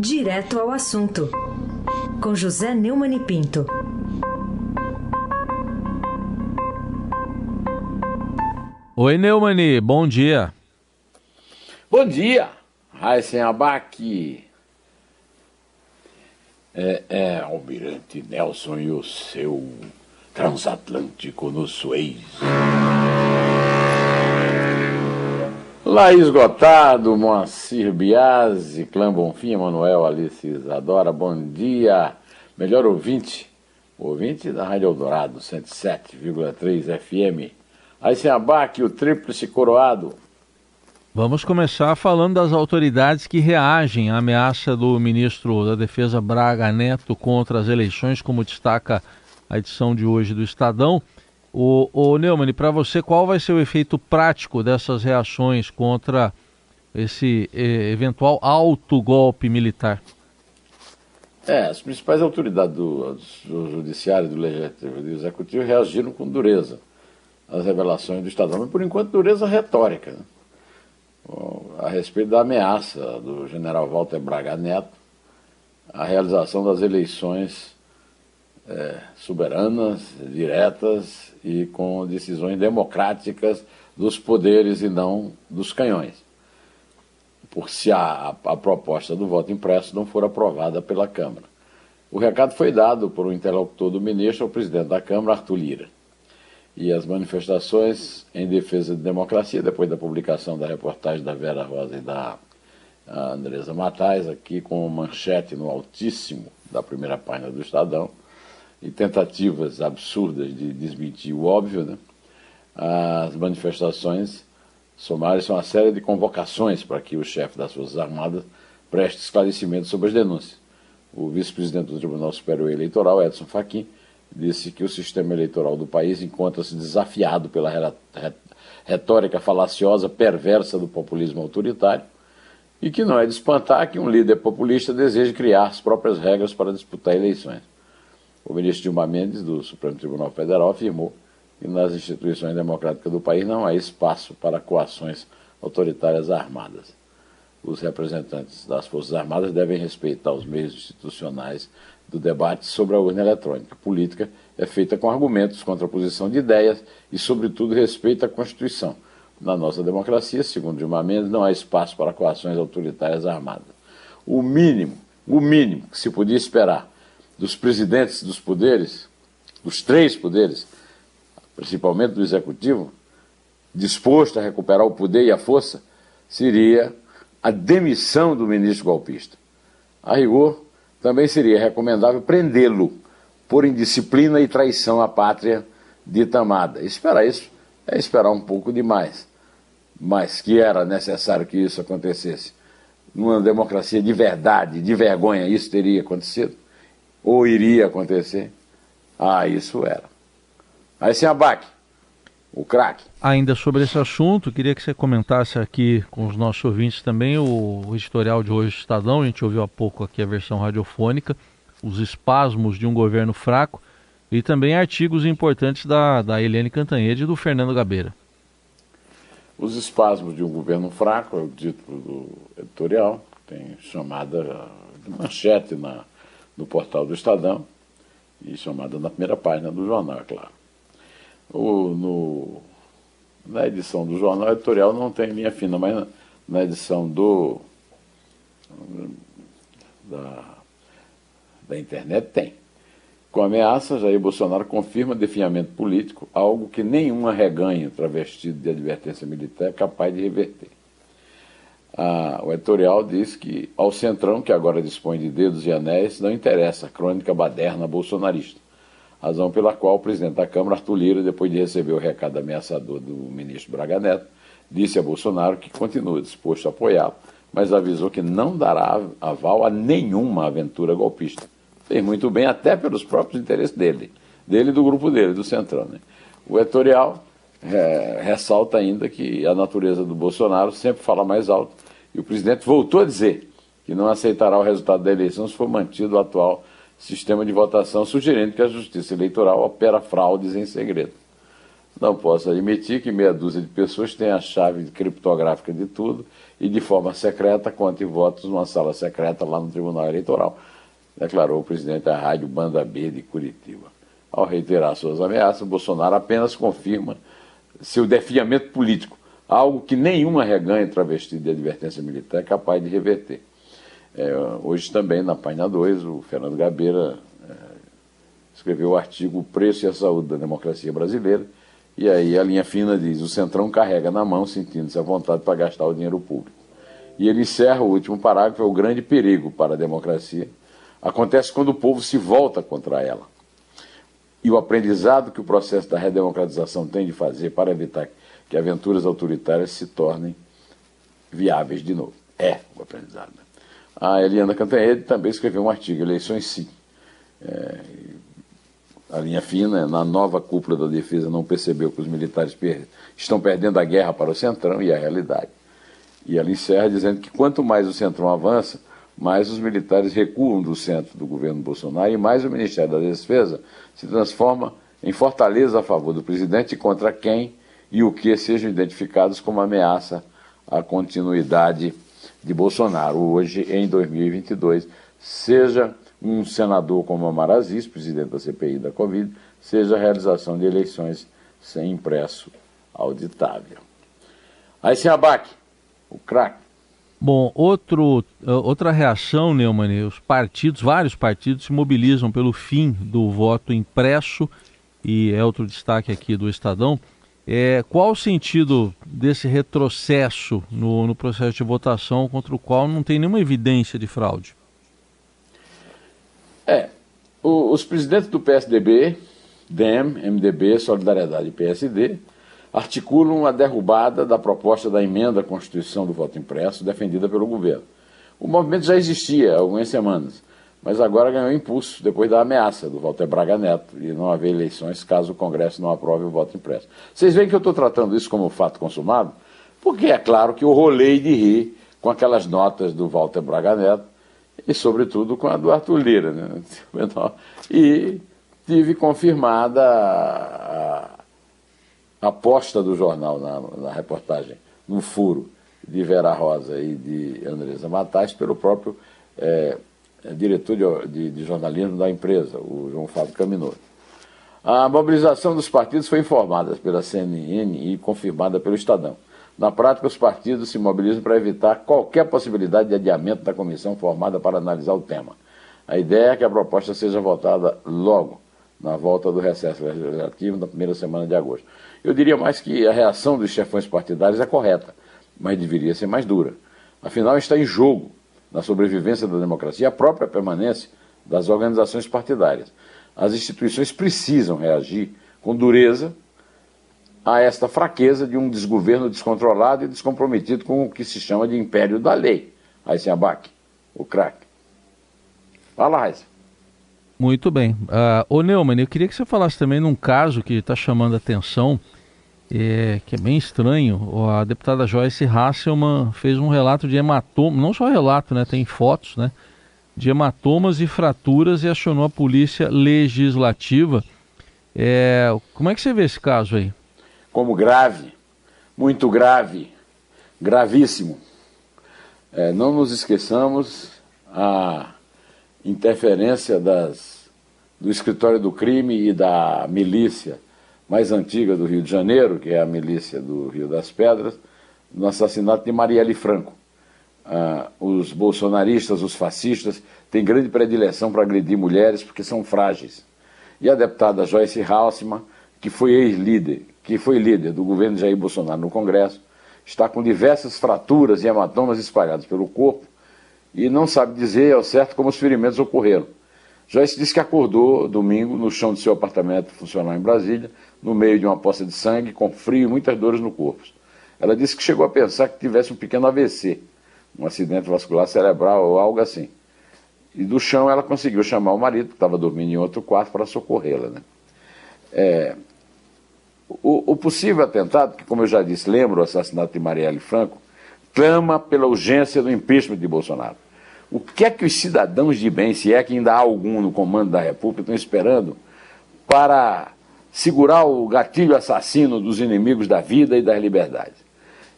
Direto ao assunto, com José Neumann e Pinto. Oi, Neumani, bom dia. Bom dia, Raíssen Abac. É, é, Almirante Nelson e o seu transatlântico no Suez. Laís Gotado, Moacir Biasi, Clã Bonfim, Emanuel Alice Isadora, bom dia. Melhor ouvinte, ouvinte da Rádio Eldorado, 107,3 FM. Aí sem abaque, o tríplice coroado. Vamos começar falando das autoridades que reagem à ameaça do ministro da Defesa Braga Neto contra as eleições, como destaca a edição de hoje do Estadão. O, o Neumann, para você, qual vai ser o efeito prático dessas reações contra esse eh, eventual alto golpe militar? É, as principais autoridades do, do Judiciário, do Legislativo e do Executivo reagiram com dureza às revelações do Estadão, mas por enquanto dureza retórica, né? a respeito da ameaça do general Walter Braga Neto à realização das eleições é, soberanas, diretas e com decisões democráticas dos poderes e não dos canhões. Por se a, a, proposta do voto impresso não for aprovada pela Câmara. O recado foi dado por um interlocutor do ministro ao presidente da Câmara, Arthur Lira. E as manifestações em defesa de democracia, depois da publicação da reportagem da Vera Rosa e da Andresa Matais, aqui com manchete no altíssimo da primeira página do Estadão, e tentativas absurdas de desmentir o óbvio, né? as manifestações somaram uma série de convocações para que o chefe das Forças Armadas preste esclarecimento sobre as denúncias. O vice-presidente do Tribunal Superior Eleitoral, Edson Fachin, disse que o sistema eleitoral do país encontra-se desafiado pela retórica falaciosa, perversa do populismo autoritário e que não é de espantar que um líder populista deseje criar as próprias regras para disputar eleições. O ministro Dilma Mendes, do Supremo Tribunal Federal, afirmou que nas instituições democráticas do país não há espaço para coações autoritárias armadas. Os representantes das Forças Armadas devem respeitar os meios institucionais do debate sobre a urna eletrônica. Política é feita com argumentos, contraposição de ideias e, sobretudo, respeito à Constituição. Na nossa democracia, segundo Dilma Mendes, não há espaço para coações autoritárias armadas. O mínimo, o mínimo que se podia esperar dos presidentes dos poderes, dos três poderes, principalmente do executivo, disposto a recuperar o poder e a força, seria a demissão do ministro golpista. A rigor, também seria recomendável prendê-lo por indisciplina e traição à pátria Tamada. Esperar isso é esperar um pouco demais, mas que era necessário que isso acontecesse. Numa democracia de verdade, de vergonha, isso teria acontecido ou iria acontecer? Ah, isso era. Aí sem abaque, o craque. Ainda sobre esse assunto, queria que você comentasse aqui com os nossos ouvintes também o, o editorial de hoje do Estadão, a gente ouviu há pouco aqui a versão radiofônica, os espasmos de um governo fraco e também artigos importantes da, da Helene Cantanhede e do Fernando Gabeira. Os espasmos de um governo fraco é o título do editorial, tem chamada de manchete na, no portal do Estadão e chamada na primeira página do jornal, é claro. O, no, na edição do jornal editorial não tem linha fina, mas na, na edição do da, da internet tem. Com ameaça, Jair Bolsonaro confirma definhamento político, algo que nenhum arreganho travestido de advertência militar é capaz de reverter o editorial diz que ao Centrão, que agora dispõe de dedos e anéis, não interessa a crônica baderna bolsonarista. Razão pela qual o presidente da Câmara, Arthur Lira, depois de receber o recado ameaçador do ministro Braga Neto, disse a Bolsonaro que continua disposto a apoiá-lo, mas avisou que não dará aval a nenhuma aventura golpista. Fez muito bem, até pelos próprios interesses dele, dele e do grupo dele, do Centrão. Né? O editorial é, ressalta ainda que a natureza do Bolsonaro sempre fala mais alto e o presidente voltou a dizer que não aceitará o resultado da eleição se for mantido o atual sistema de votação, sugerindo que a Justiça Eleitoral opera fraudes em segredo. não posso admitir que meia dúzia de pessoas tenha a chave criptográfica de tudo e de forma secreta conte votos numa sala secreta lá no Tribunal Eleitoral, declarou o presidente da Rádio Banda B de Curitiba. Ao reiterar suas ameaças, Bolsonaro apenas confirma seu defiamento político, algo que nenhuma reganha travestida de advertência militar é capaz de reverter. É, hoje também, na página 2, o Fernando Gabeira é, escreveu o artigo O Preço e a Saúde da Democracia Brasileira, e aí a linha fina diz: o Centrão carrega na mão, sentindo-se à vontade para gastar o dinheiro público. E ele encerra o último parágrafo: é o grande perigo para a democracia. Acontece quando o povo se volta contra ela. E o aprendizado que o processo da redemocratização tem de fazer para evitar que aventuras autoritárias se tornem viáveis de novo. É o aprendizado. Né? A Eliana Cantanhede também escreveu um artigo, Eleições Sim. É, a linha fina, na nova cúpula da defesa, não percebeu que os militares per estão perdendo a guerra para o Centrão, e a realidade. E ela encerra dizendo que quanto mais o Centrão avança, mais os militares recuam do centro do governo Bolsonaro e mais o Ministério da Defesa se transforma em fortaleza a favor do presidente contra quem e o que sejam identificados como ameaça à continuidade de Bolsonaro hoje em 2022, seja um senador como Amar Aziz, presidente da CPI da Covid, seja a realização de eleições sem impresso auditável. Aí sem abaque, o craque. Bom, outro, outra reação, Neumann, os partidos, vários partidos se mobilizam pelo fim do voto impresso e é outro destaque aqui do Estadão. É, qual o sentido desse retrocesso no, no processo de votação contra o qual não tem nenhuma evidência de fraude? É, o, os presidentes do PSDB, DEM, MDB, Solidariedade e PSD articulam a derrubada da proposta da emenda à Constituição do voto impresso defendida pelo governo. O movimento já existia há algumas semanas, mas agora ganhou impulso depois da ameaça do Walter Braga Neto de não haver eleições caso o Congresso não aprove o voto impresso. Vocês veem que eu estou tratando isso como fato consumado? Porque é claro que eu rolei de rir com aquelas notas do Walter Braga Neto e, sobretudo, com a do Arthur Lira. Né? E tive confirmada a, aposta do jornal na, na, reportagem, no furo de Vera Rosa e de Andresa Matais, pelo próprio é, diretor de, de, de, jornalismo da empresa, o João Fábio Caminoso. A mobilização dos partidos foi informada pela CNN e confirmada pelo Estadão. Na prática, os partidos se mobilizam para evitar qualquer possibilidade de adiamento da comissão formada para analisar o tema. A ideia é que a proposta seja votada logo, na volta do recesso legislativo, na primeira semana de agosto. Eu diria mais que a reação dos chefões partidários é correta, mas deveria ser mais dura. Afinal, está em jogo, na sobrevivência da democracia, a própria permanência das organizações partidárias. As instituições precisam reagir com dureza a esta fraqueza de um desgoverno descontrolado e descomprometido com o que se chama de império da lei. Raíssa Abac, o craque. Fala, Raíssa. Muito bem. Uh, ô Neumann, eu queria que você falasse também num caso que está chamando a atenção, é, que é bem estranho. A deputada Joyce Hasselman fez um relato de hematoma, não só relato, né, tem fotos, né, de hematomas e fraturas e acionou a polícia legislativa. É, como é que você vê esse caso aí? como grave, muito grave, gravíssimo. É, não nos esqueçamos a interferência das, do escritório do crime e da milícia mais antiga do Rio de Janeiro, que é a milícia do Rio das Pedras, no assassinato de Marielle Franco. Ah, os bolsonaristas, os fascistas, têm grande predileção para agredir mulheres porque são frágeis. E a deputada Joyce Halsman, que foi ex-líder que foi líder do governo Jair Bolsonaro no Congresso, está com diversas fraturas e hematomas espalhados pelo corpo e não sabe dizer ao certo como os ferimentos ocorreram. Joyce disse que acordou domingo no chão de seu apartamento funcional em Brasília, no meio de uma poça de sangue, com frio e muitas dores no corpo. Ela disse que chegou a pensar que tivesse um pequeno AVC, um acidente vascular cerebral ou algo assim. E do chão ela conseguiu chamar o marido, que estava dormindo em outro quarto, para socorrê-la. Né? É, o, o, possível atentado, que, como eu já disse, lembra o assassinato de Marielle Franco, clama pela urgência do impeachment de Bolsonaro. O que é que os cidadãos de bem, se é que ainda há algum no comando da República, estão esperando para segurar o gatilho assassino dos inimigos da vida e das liberdades.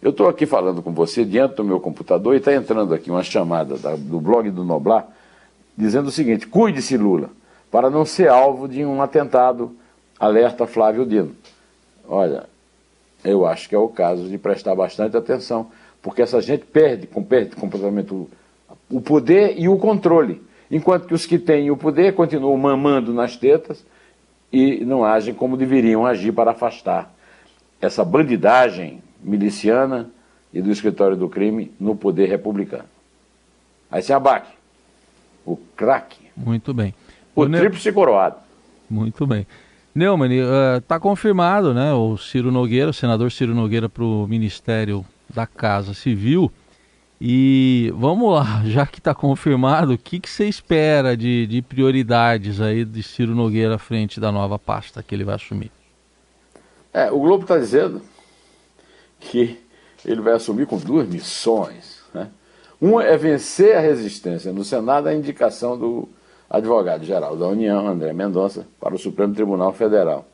Eu estou aqui falando com você diante do meu computador e está entrando aqui uma chamada da, do blog do Noblar dizendo o seguinte: cuide-se, Lula, para não ser alvo de um atentado, alerta Flávio Dino. Olha, eu acho que é o caso de prestar bastante atenção, porque essa gente perde, perde completamente o, poder e o controle, enquanto que os que têm o poder continuam mamando nas tetas e não agem como deveriam agir para afastar essa bandidagem miliciana e do escritório do crime no poder republicano. Aí se abaque. O craque. Muito bem. O, o tríplice coroado. Muito bem. Neumann, está uh, confirmado, né, o Ciro Nogueira, o senador Ciro Nogueira para o Ministério da Casa Civil. E vamos lá, já que está confirmado, o que, que você espera de, de prioridades aí de Ciro Nogueira à frente da nova pasta que ele vai assumir? É, o Globo está dizendo que ele vai assumir com duas missões. Né? Uma é vencer a resistência no Senado à indicação do advogado-geral da União, André Mendonça, para o Supremo Tribunal Federal.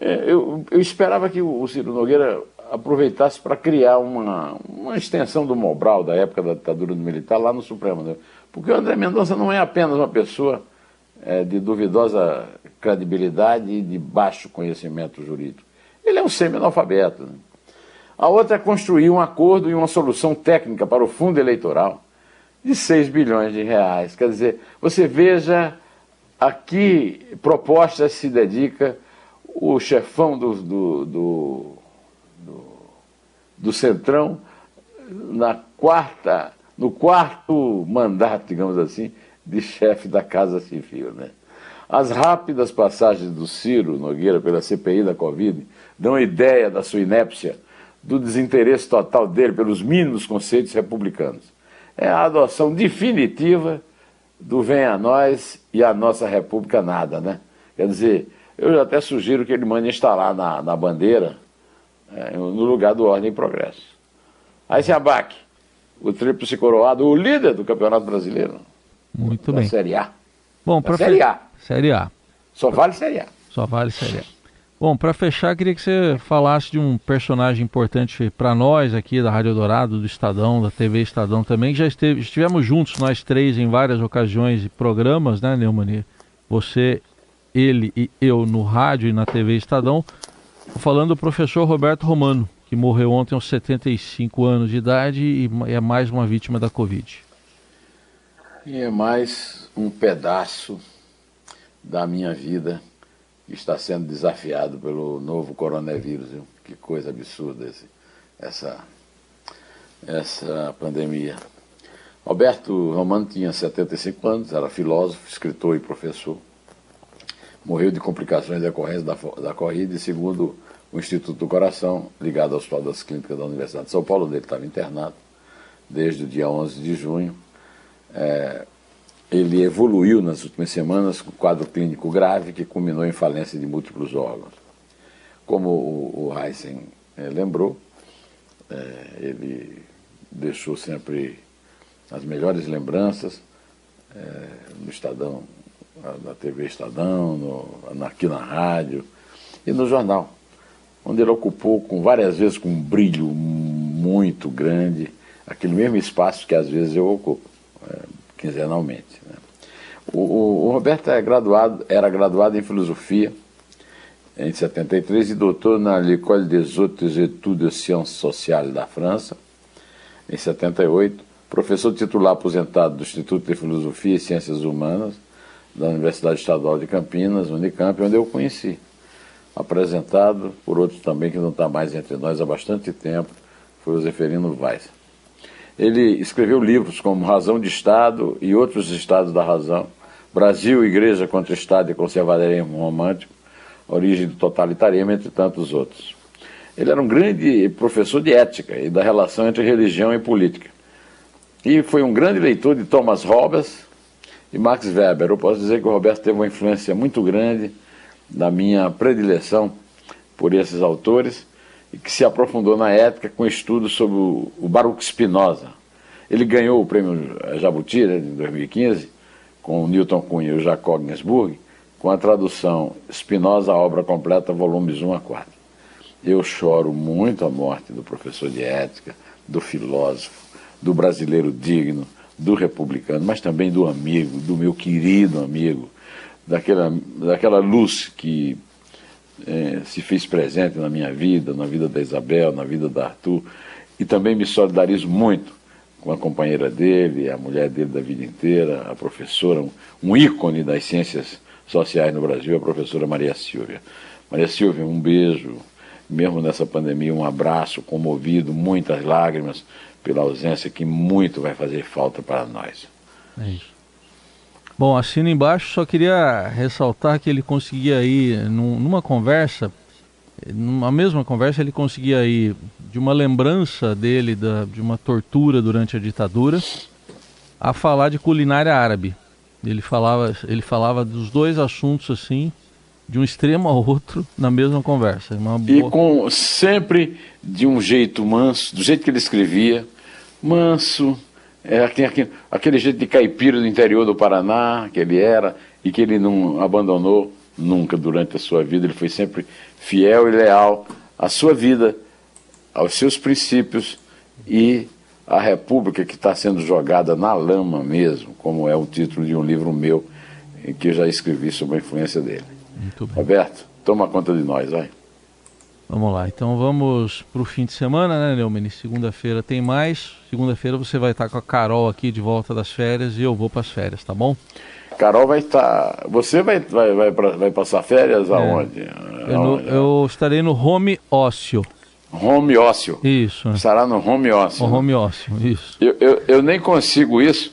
É, eu, eu, esperava que o Ciro Nogueira aproveitasse para criar uma, uma extensão do Mobral da época da ditadura do militar lá no Supremo. Né? Porque o André Mendonça não é apenas uma pessoa é, de duvidosa credibilidade e de baixo conhecimento jurídico. Ele é um semi-analfabeto. Né? A outra é construir um acordo e uma solução técnica para o fundo eleitoral de 6 bilhões de reais. Quer dizer, você veja a que propostas se dedica o chefão do, do, do, do, do Centrão na quarta, no quarto mandato, digamos assim, de chefe da Casa Civil. Né? As rápidas passagens do Ciro Nogueira pela CPI da Covid dão ideia da sua inépcia do desinteresse total dele pelos mínimos conceitos republicanos. É a adoção definitiva do vem a nós e a nossa república nada, né? Quer dizer, eu até sugiro que ele mande instalar na, na bandeira, é, no lugar do Ordem e Progresso. Aí se abaque, o tríplice coroado, o líder do Campeonato Brasileiro. Muito da bem. Série A. Bom, para Série A. Série A. Só vale Série A. Só vale Série A. Bom, para fechar, queria que você falasse de um personagem importante para nós aqui da Rádio Dourado, do Estadão, da TV Estadão também, que já esteve, estivemos juntos, nós três, em várias ocasiões e programas, né, Neumann? Você, ele e eu no rádio e na TV Estadão, falando do professor Roberto Romano, que morreu ontem aos 75 anos de idade e é mais uma vítima da Covid. E é mais um pedaço da minha vida está sendo desafiado pelo novo coronavírus. Viu? Que coisa absurda esse, essa, essa pandemia. Alberto Romano tinha 75 anos, era filósofo, escritor e professor. Morreu de complicações decorrentes da, da corrida e, segundo o Instituto do Coração, ligado ao Hospital das Clínicas da Universidade de São Paulo, onde ele estava internado desde o dia 11 de junho. É, ele evoluiu nas últimas semanas com quadro clínico grave que culminou em falência de múltiplos órgãos. Como o, Heisen é, lembrou, é, ele deixou sempre as melhores lembranças é, no Estadão, na TV Estadão, no, aqui na rádio e no jornal, onde ele ocupou com várias vezes com um brilho muito grande aquele mesmo espaço que às vezes eu ocupo quinzenalmente. Né? O, o, o, Roberto é graduado, era graduado em filosofia em 73 e doutor na École des Hautes Études de Sciences Sociales da França em 78, professor titular aposentado do Instituto de Filosofia e Ciências Humanas da Universidade Estadual de Campinas, Unicamp, onde eu conheci. Apresentado por outro também que não está mais entre nós há bastante tempo, foi o Zeferino Weiss. Ele escreveu livros como Razão de Estado e Outros Estados da Razão, Brasil, Igreja contra Estado e Conservadorismo Romântico, Origem do Totalitarismo, entre tantos outros. Ele era um grande professor de ética e da relação entre religião e política. E foi um grande leitor de Thomas Hobbes e Max Weber. Eu posso dizer que o Roberto teve uma influência muito grande da minha predileção por esses autores e que se aprofundou na ética com estudos sobre o, Baruch Spinoza. Ele ganhou o prêmio Jabuti né, em 2015 com Newton Cunha e o Jacob Ginsburg com a tradução Spinoza, obra completa, volumes 1 a 4. Eu choro muito a morte do professor de ética, do filósofo, do brasileiro digno, do republicano, mas também do amigo, do meu querido amigo, daquela, daquela luz que é, se fez presente na minha vida, na vida da Isabel, na vida da Arthur, e também me solidarizo muito com a companheira dele, a mulher dele da vida inteira, a professora, um, um ícone das ciências sociais no Brasil, a professora Maria Silvia. Maria Silvia, um beijo, mesmo nessa pandemia, um abraço comovido, muitas lágrimas pela ausência que muito vai fazer falta para nós. É isso. Bom, assino embaixo, só queria ressaltar que ele conseguia aí, numa conversa, numa mesma conversa, ele conseguia aí, de uma lembrança dele da, de uma tortura durante a ditadura, a falar de culinária árabe. Ele falava, ele falava dos dois assuntos assim, de um extremo ao outro, na mesma conversa. Boa... E com sempre de um jeito manso, do jeito que ele escrevia, manso, é, aquele, aquele jeito de caipira do interior do Paraná que ele era e que ele não abandonou nunca durante a sua vida. Ele foi sempre fiel e leal à sua vida, aos seus princípios e à República que está sendo jogada na lama mesmo, como é o título de um livro meu em que eu já escrevi sobre a influência dele. Roberto, toma conta de nós, vai. Vamos lá, então vamos para o fim de semana, né, Neumann? Segunda-feira tem mais. Segunda-feira você vai estar com a Carol aqui de volta das férias e eu vou para as férias, tá bom? Carol vai estar. Você vai, vai, vai, vai passar férias é. aonde? Eu, eu estarei no home ócio. Home ócio. Isso. Estará no home ócio. O né? home ócio, isso. Eu, eu, eu, nem consigo isso,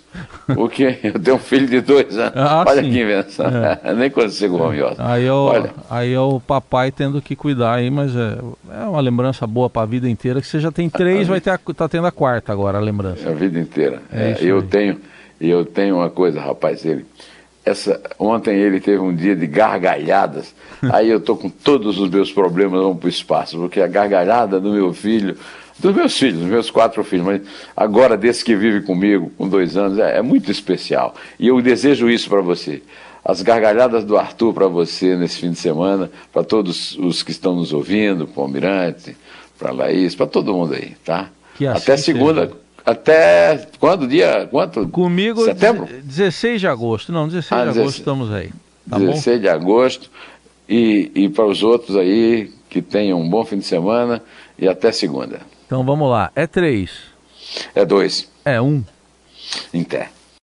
porque eu tenho um filho de dois anos. Ah, Olha sim. que invenção. É. nem consigo o ócio. Aí é o, Olha. aí é o papai tendo que cuidar aí, mas é, é uma lembrança boa para a vida inteira, que você já tem três, vai ter a, tá tendo a quarta agora, a lembrança. A vida inteira. É, é eu aí. tenho, eu tenho uma coisa, rapaz, ele essa, ontem ele teve um dia de gargalhadas, aí eu estou com todos os meus problemas vão para o espaço, porque a gargalhada do meu filho, dos meus filhos, dos meus quatro filhos, mas agora desse que vive comigo, com dois anos, é, é muito especial. E eu desejo isso para você. As gargalhadas do Arthur para você nesse fim de semana, para todos os que estão nos ouvindo, para o Almirante, para a Laís, para todo mundo aí, tá? Até assim segunda. Seja até quando? Dia quanto? Comigo, Setembro? 16 de agosto. Não, 16 ah, de agosto estamos aí. Tá 16 bom? de agosto. E, e para os outros aí, que tenham um bom fim de semana e até segunda. Então vamos lá. É três. É dois. É um. Em pé.